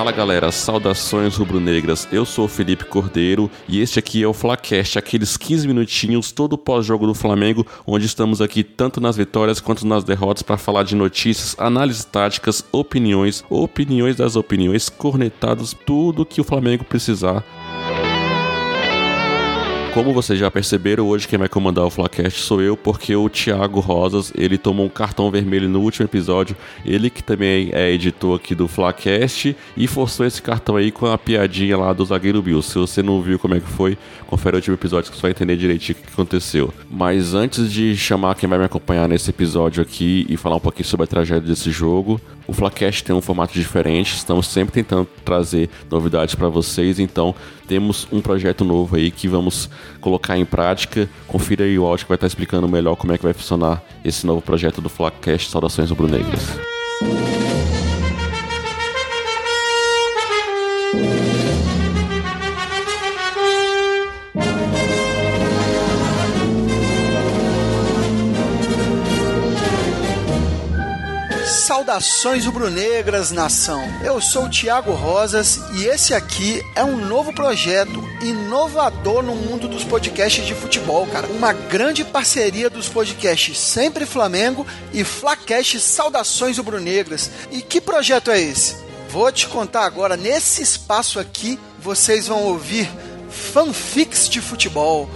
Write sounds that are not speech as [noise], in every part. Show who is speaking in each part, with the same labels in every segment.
Speaker 1: Fala galera, saudações rubro-negras. Eu sou o Felipe Cordeiro e este aqui é o Flacast, aqueles 15 minutinhos todo pós-jogo do Flamengo, onde estamos aqui tanto nas vitórias quanto nas derrotas para falar de notícias, análises táticas, opiniões, opiniões das opiniões, cornetados, tudo que o Flamengo precisar como vocês já perceberam, hoje quem vai comandar o Flacast sou eu, porque o Thiago Rosas, ele tomou um cartão vermelho no último episódio, ele que também é editor aqui do Flacast, e forçou esse cartão aí com a piadinha lá do zagueiro Bill. Se você não viu como é que foi, confere o último episódio que você vai entender direitinho o que aconteceu. Mas antes de chamar quem vai me acompanhar nesse episódio aqui e falar um pouquinho sobre a tragédia desse jogo, o Flacast tem um formato diferente, estamos sempre tentando trazer novidades para vocês, então temos um projeto novo aí que vamos colocar em prática. Confira aí o áudio que vai estar explicando melhor como é que vai funcionar esse novo projeto do Flacast Saudações Rubro-Negras.
Speaker 2: Saudações rubro-negras, nação. Eu sou o Thiago Rosas e esse aqui é um novo projeto inovador no mundo dos podcasts de futebol, cara. Uma grande parceria dos podcasts Sempre Flamengo e Flacast Saudações rubro-negras. E que projeto é esse? Vou te contar agora. Nesse espaço aqui, vocês vão ouvir fanfics de futebol.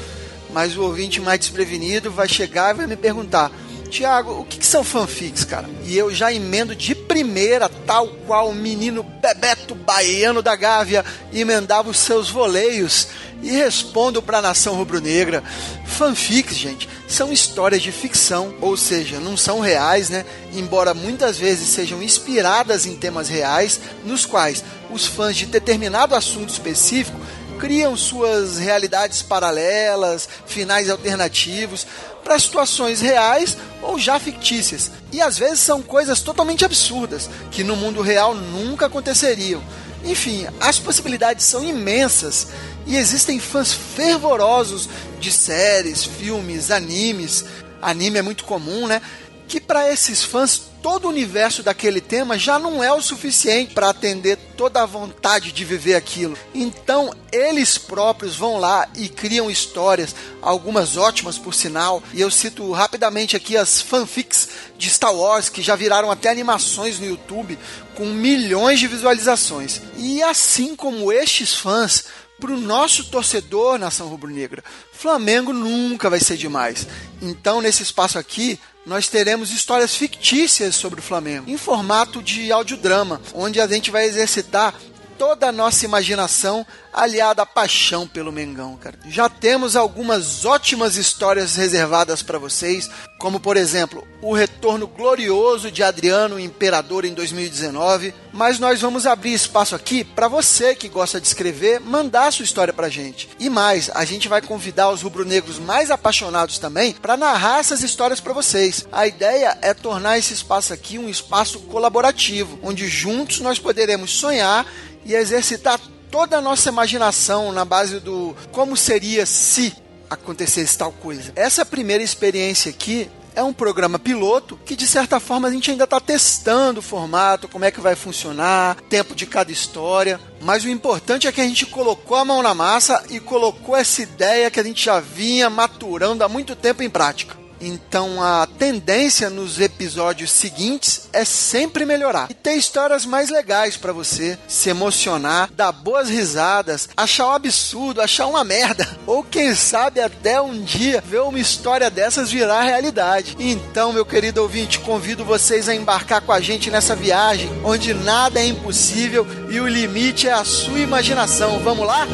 Speaker 2: Mas o ouvinte mais desprevenido vai chegar e vai me perguntar Tiago, o que, que, são fanfics, cara? E eu já emendo de primeira, tal qual o menino Bebeto Baiano da Gávea emendava os seus voleios e respondo para a nação rubro-negra. Fanfics, gente, são histórias de ficção, ou seja, não são reais, né? Embora muitas vezes sejam inspiradas em temas reais, nos quais os fãs de determinado assunto específico criam suas realidades paralelas, finais alternativos, para situações reais ou já fictícias. E às vezes são coisas totalmente absurdas, que no mundo real nunca aconteceriam. Enfim, as possibilidades são imensas e existem fãs fervorosos de séries, filmes, animes. Anime é muito comum, né? Que para esses fãs todo o universo daquele tema já não é o suficiente para atender toda a vontade de viver aquilo. Então, eles próprios vão lá e criam histórias, algumas ótimas por sinal, e eu cito rapidamente aqui as fanfics de Star Wars que já viraram até animações no YouTube com milhões de visualizações. E assim como estes fãs, para o nosso torcedor nação rubro-negra, Flamengo nunca vai ser demais. Então, nesse espaço aqui, nós teremos histórias fictícias sobre o Flamengo, em formato de audiodrama, onde a gente vai exercitar toda a nossa imaginação aliada à paixão pelo Mengão, cara. Já temos algumas ótimas histórias reservadas para vocês, como por exemplo, o retorno glorioso de Adriano Imperador em 2019, mas nós vamos abrir espaço aqui para você que gosta de escrever, mandar sua história pra gente. E mais, a gente vai convidar os rubro-negros mais apaixonados também para narrar essas histórias para vocês. A ideia é tornar esse espaço aqui um espaço colaborativo, onde juntos nós poderemos sonhar e exercitar toda a nossa imaginação na base do como seria se acontecesse tal coisa. Essa primeira experiência aqui é um programa piloto que, de certa forma, a gente ainda está testando o formato, como é que vai funcionar, tempo de cada história. Mas o importante é que a gente colocou a mão na massa e colocou essa ideia que a gente já vinha maturando há muito tempo em prática. Então a tendência nos episódios seguintes é sempre melhorar e ter histórias mais legais para você se emocionar, dar boas risadas, achar um absurdo, achar uma merda, [laughs] ou quem sabe até um dia ver uma história dessas virar realidade. Então, meu querido ouvinte, convido vocês a embarcar com a gente nessa viagem onde nada é impossível e o limite é a sua imaginação. Vamos lá?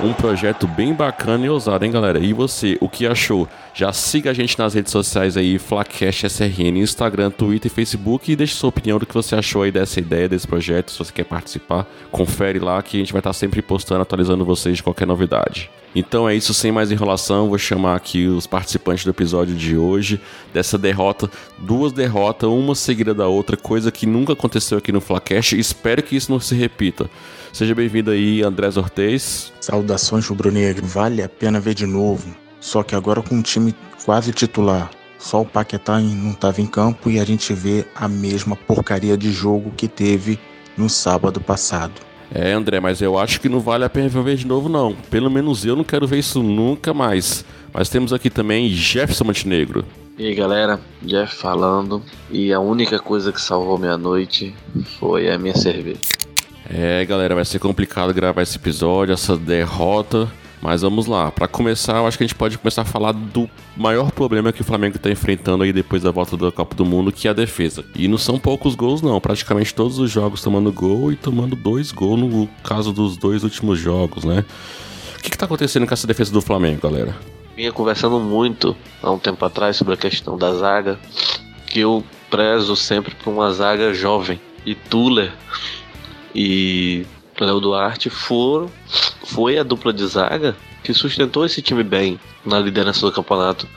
Speaker 1: Um projeto bem bacana e ousado, hein, galera? E você, o que achou? Já siga a gente nas redes sociais aí, Flacast SRN, Instagram, Twitter e Facebook e deixe sua opinião do que você achou aí dessa ideia, desse projeto. Se você quer participar, confere lá que a gente vai estar sempre postando, atualizando vocês de qualquer novidade. Então é isso, sem mais enrolação, vou chamar aqui os participantes do episódio de hoje, dessa derrota, duas derrotas, uma seguida da outra, coisa que nunca aconteceu aqui no Flacast, espero que isso não se repita. Seja bem-vindo aí, Andrés Ortez.
Speaker 3: Saudações rubro-negro, vale a pena ver de novo, só que agora com um time quase titular. só o Paquetá não estava em campo e a gente vê a mesma porcaria de jogo que teve no sábado passado.
Speaker 1: É, André, mas eu acho que não vale a pena ver de novo, não. Pelo menos eu não quero ver isso nunca mais. Mas temos aqui também Jefferson Montenegro.
Speaker 4: E aí galera, Jeff falando. E a única coisa que salvou minha noite foi a minha cerveja.
Speaker 1: É, galera, vai ser complicado gravar esse episódio, essa derrota. Mas vamos lá. Para começar, eu acho que a gente pode começar a falar do maior problema que o Flamengo está enfrentando aí depois da volta da Copa do Mundo, que é a defesa. E não são poucos gols, não. Praticamente todos os jogos tomando gol e tomando dois gols no caso dos dois últimos jogos, né? O que, está acontecendo com essa defesa do Flamengo, galera?
Speaker 4: Vinha conversando muito há um tempo atrás sobre a questão da zaga, que eu prezo sempre por uma zaga jovem. E Tuller e Léo Duarte foram, foi a dupla de zaga que sustentou esse time bem na liderança do campeonato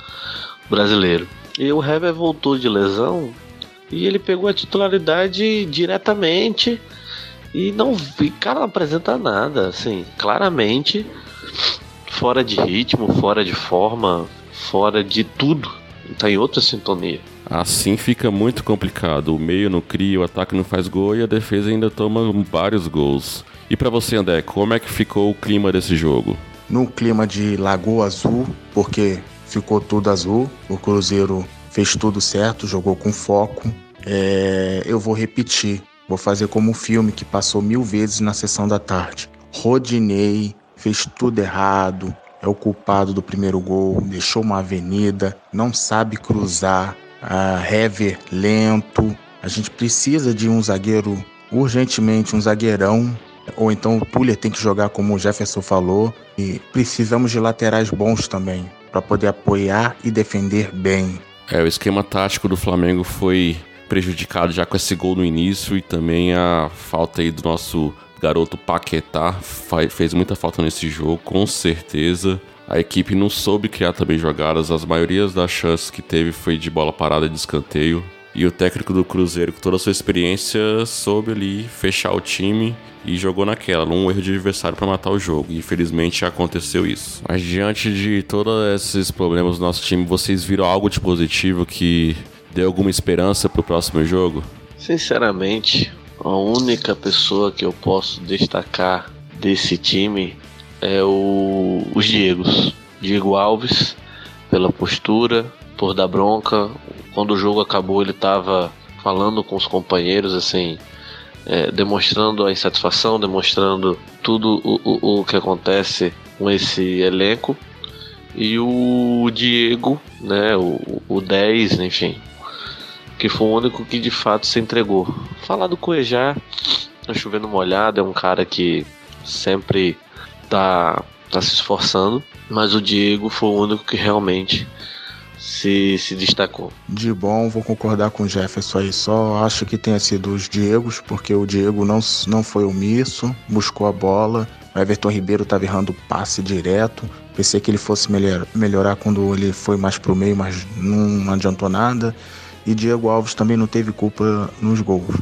Speaker 4: brasileiro. E o Hever voltou de lesão e ele pegou a titularidade diretamente e não vi, cara, não apresenta nada, assim, claramente fora de ritmo, fora de forma, fora de tudo. Tá em outra sintonia.
Speaker 1: Assim fica muito complicado. O meio não cria, o ataque não faz gol e a defesa ainda toma vários gols. E para você, André, como é que ficou o clima desse jogo?
Speaker 3: No clima de Lagoa Azul, porque ficou tudo azul, o Cruzeiro fez tudo certo, jogou com foco. É, eu vou repetir, vou fazer como um filme que passou mil vezes na sessão da tarde. Rodinei fez tudo errado, é o culpado do primeiro gol, deixou uma avenida, não sabe cruzar, a Hever lento. A gente precisa de um zagueiro urgentemente, um zagueirão ou então o Tuller tem que jogar como o Jefferson falou. E precisamos de laterais bons também para poder apoiar e defender bem.
Speaker 1: É, o esquema tático do Flamengo foi prejudicado já com esse gol no início e também a falta aí do nosso garoto Paquetá fez muita falta nesse jogo, com certeza. A equipe não soube criar também jogadas, as maiorias das chances que teve foi de bola parada de escanteio. E o técnico do Cruzeiro, com toda a sua experiência, soube ali fechar o time e jogou naquela, num erro de adversário para matar o jogo. E infelizmente aconteceu isso. Mas diante de todos esses problemas do nosso time, vocês viram algo de positivo que deu alguma esperança para o próximo jogo?
Speaker 4: Sinceramente, a única pessoa que eu posso destacar desse time é o, os Diegos. Diego Alves, pela postura, por dar bronca. Quando o jogo acabou, ele estava falando com os companheiros, assim, é, demonstrando a insatisfação, demonstrando tudo o, o, o que acontece com esse elenco. E o Diego, né, o, o 10, enfim, que foi o único que de fato se entregou. Falar do Cuejá, tá chovendo molhado, é um cara que sempre tá, tá se esforçando, mas o Diego foi o único que realmente se, se destacou.
Speaker 3: De bom, vou concordar com o Jefferson aí. Só acho que tenha sido os Diegos, porque o Diego não, não foi omisso, buscou a bola. O Everton Ribeiro estava errando passe direto. Pensei que ele fosse melhor, melhorar quando ele foi mais pro meio, mas não adiantou nada. E Diego Alves também não teve culpa nos gols.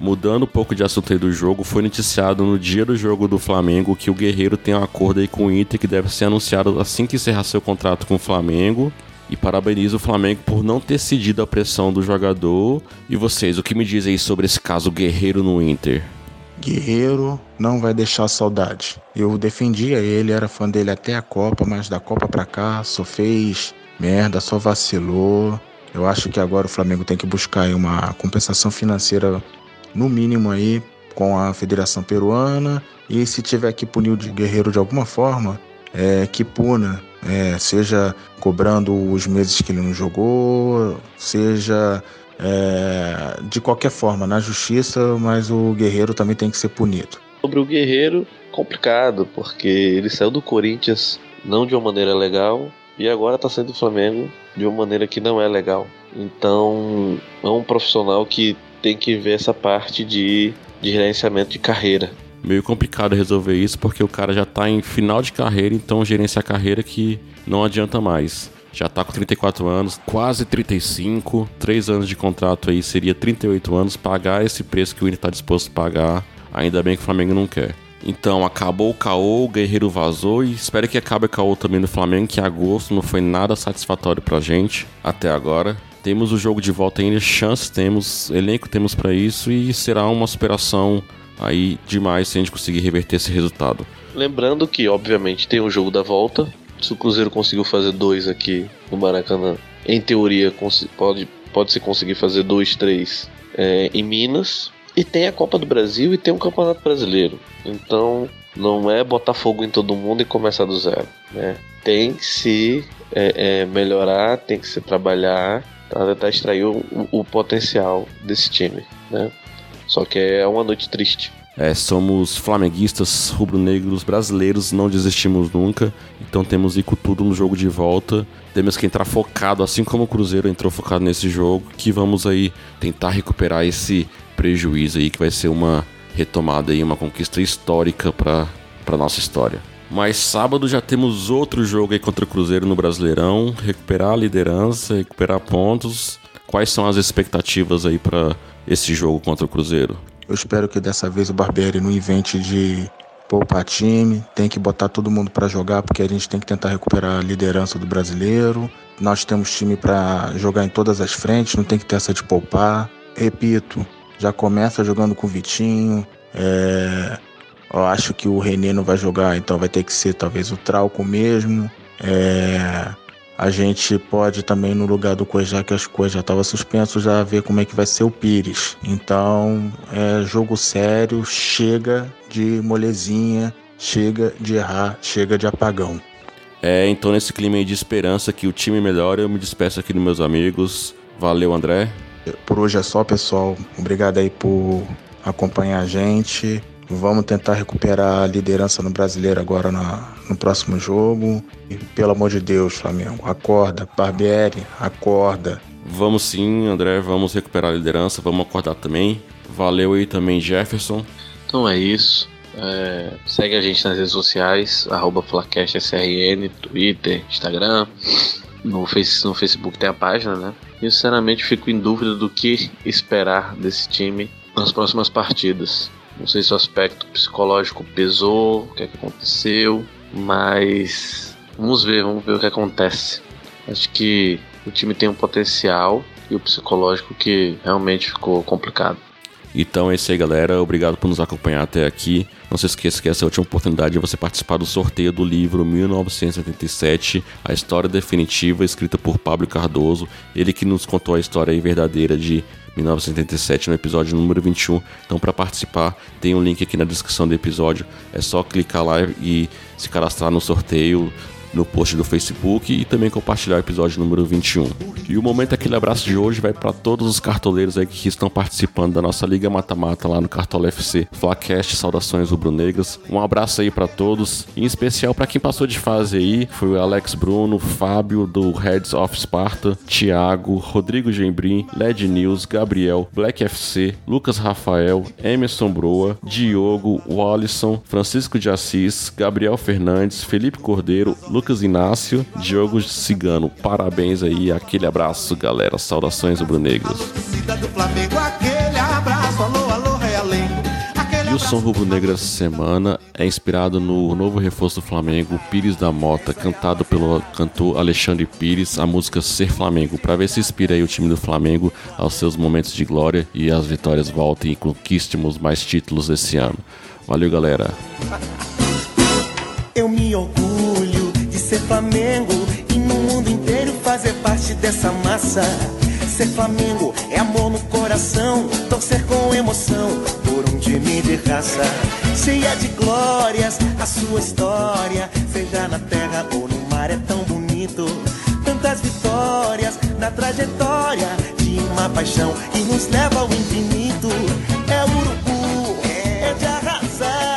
Speaker 1: Mudando um pouco de assunto aí do jogo, foi noticiado no dia do jogo do Flamengo que o Guerreiro tem um acordo aí com o Inter que deve ser anunciado assim que encerrar seu contrato com o Flamengo. E parabenizo o Flamengo por não ter cedido a pressão do jogador. E vocês, o que me dizem aí sobre esse caso Guerreiro no Inter?
Speaker 3: Guerreiro não vai deixar saudade. Eu defendia ele, era fã dele até a Copa, mas da Copa pra cá só fez merda, só vacilou. Eu acho que agora o Flamengo tem que buscar uma compensação financeira no mínimo aí com a Federação Peruana e se tiver que punir o Guerreiro de alguma forma, é, que puna, é, seja cobrando os meses que ele não jogou, seja é, de qualquer forma na justiça, mas o Guerreiro também tem que ser punido.
Speaker 4: Sobre o Guerreiro, complicado, porque ele saiu do Corinthians não de uma maneira legal e agora está saindo do Flamengo de uma maneira que não é legal. Então é um profissional que tem que ver essa parte de, de gerenciamento de carreira.
Speaker 1: Meio complicado resolver isso porque o cara já tá em final de carreira, então gerenciar a carreira que não adianta mais. Já tá com 34 anos, quase 35, 3 anos de contrato aí seria 38 anos, pagar esse preço que o Inter tá disposto a pagar, ainda bem que o Flamengo não quer. Então, acabou o caô, o Guerreiro vazou e espero que acabe o caô também no Flamengo, que agosto não foi nada satisfatório pra gente até agora. Temos o jogo de volta ainda, chances temos, elenco temos para isso e será uma superação aí demais se a gente conseguir reverter esse resultado.
Speaker 4: Lembrando que, obviamente, tem o jogo da volta. Se o Cruzeiro conseguiu fazer dois aqui no Maracanã, em teoria pode, pode se conseguir fazer dois, três é, em Minas. E tem a Copa do Brasil e tem o Campeonato Brasileiro. Então não é botar fogo em todo mundo e começar do zero. Né? Tem que se é, é, melhorar, tem que se trabalhar para tentar extrair o, o, potencial desse time. Né? Só que é uma noite triste.
Speaker 1: É, somos flamenguistas rubro-negros brasileiros, não desistimos nunca. Então temos ir com tudo no jogo de volta. Temos que entrar focado, assim como o Cruzeiro entrou focado nesse jogo, que vamos aí tentar recuperar esse prejuízo aí, que vai ser uma retomada aí, uma conquista histórica para para nossa história. Mas sábado já temos outro jogo aí contra o Cruzeiro no Brasileirão, recuperar a liderança, recuperar pontos. Quais são as expectativas aí para esse jogo contra o Cruzeiro?
Speaker 3: Eu espero que dessa vez o Barbieri não invente de poupar time, tem que botar todo mundo para jogar porque a gente tem que tentar recuperar a liderança do brasileiro. Nós temos time para jogar em todas as frentes, não tem que ter essa de poupar. Repito, já começa jogando com o Vitinho. É, eu acho que o René não vai jogar, então vai ter que ser talvez o Trauco mesmo. É, a gente pode também, no lugar do Cuejá, que as coisas já estavam suspenso, já ver como é que vai ser o Pires. Então, é jogo sério, chega de molezinha, chega de errar, chega de apagão.
Speaker 1: É, então nesse clima de esperança que o time melhora, eu me despeço aqui dos meus amigos. Valeu, André.
Speaker 3: Por hoje é só, pessoal. Obrigado aí por acompanhar a gente. Vamos tentar recuperar a liderança no brasileiro agora na, no próximo jogo. E pelo amor de Deus, Flamengo, acorda. Barbieri, acorda.
Speaker 1: Vamos sim, André, vamos recuperar a liderança, vamos acordar também. Valeu aí também, Jefferson.
Speaker 4: Então é isso. É, segue a gente nas redes sociais, arroba FlaCastSRN, Twitter, Instagram. No, face, no Facebook tem a página, né? E sinceramente fico em dúvida do que esperar desse time nas próximas partidas. Não sei se o aspecto psicológico pesou, o que, é que aconteceu, mas vamos ver, vamos ver o que acontece. Acho que o time tem um potencial e o psicológico que realmente ficou complicado.
Speaker 1: Então é isso aí, galera. Obrigado por nos acompanhar até aqui. Não se esqueça que essa é a última oportunidade de você participar do sorteio do livro 1977, A História Definitiva, escrita por Pablo Cardoso. Ele que nos contou a história verdadeira de 1977 no episódio número 21. Então, para participar, tem um link aqui na descrição do episódio. É só clicar lá e se cadastrar no sorteio no post do Facebook e também compartilhar o episódio número 21. E o momento aquele abraço de hoje vai para todos os cartoleiros aí que estão participando da nossa Liga Mata-Mata lá no Cartola FC. Flacast, saudações rubro-negras. Um abraço aí para todos, em especial para quem passou de fase aí, foi o Alex Bruno, Fábio do Heads of Sparta, Thiago, Rodrigo Gembrim, Led News, Gabriel, Black FC, Lucas Rafael, Emerson Broa, Diogo, Wallison, Francisco de Assis, Gabriel Fernandes, Felipe Cordeiro, Lucas Inácio, Diogo Cigano. Parabéns aí, aquele abraço, galera. Saudações rubro-negros. E o som rubro-negro essa semana é inspirado no novo reforço do Flamengo, Pires da Mota, cantado pelo cantor Alexandre Pires, a música Ser Flamengo, para ver se inspira aí o time do Flamengo aos seus momentos de glória e as vitórias voltem e conquistemos mais títulos esse ano. Valeu, galera.
Speaker 5: Eu me ser Flamengo e no mundo inteiro fazer parte dessa massa. Ser Flamengo é amor no coração, torcer com emoção por um time de raça. Cheia de glórias, a sua história, seja na terra ou no mar, é tão bonito. Tantas vitórias na trajetória de uma paixão que nos leva ao infinito. É urubu, é de arrasar.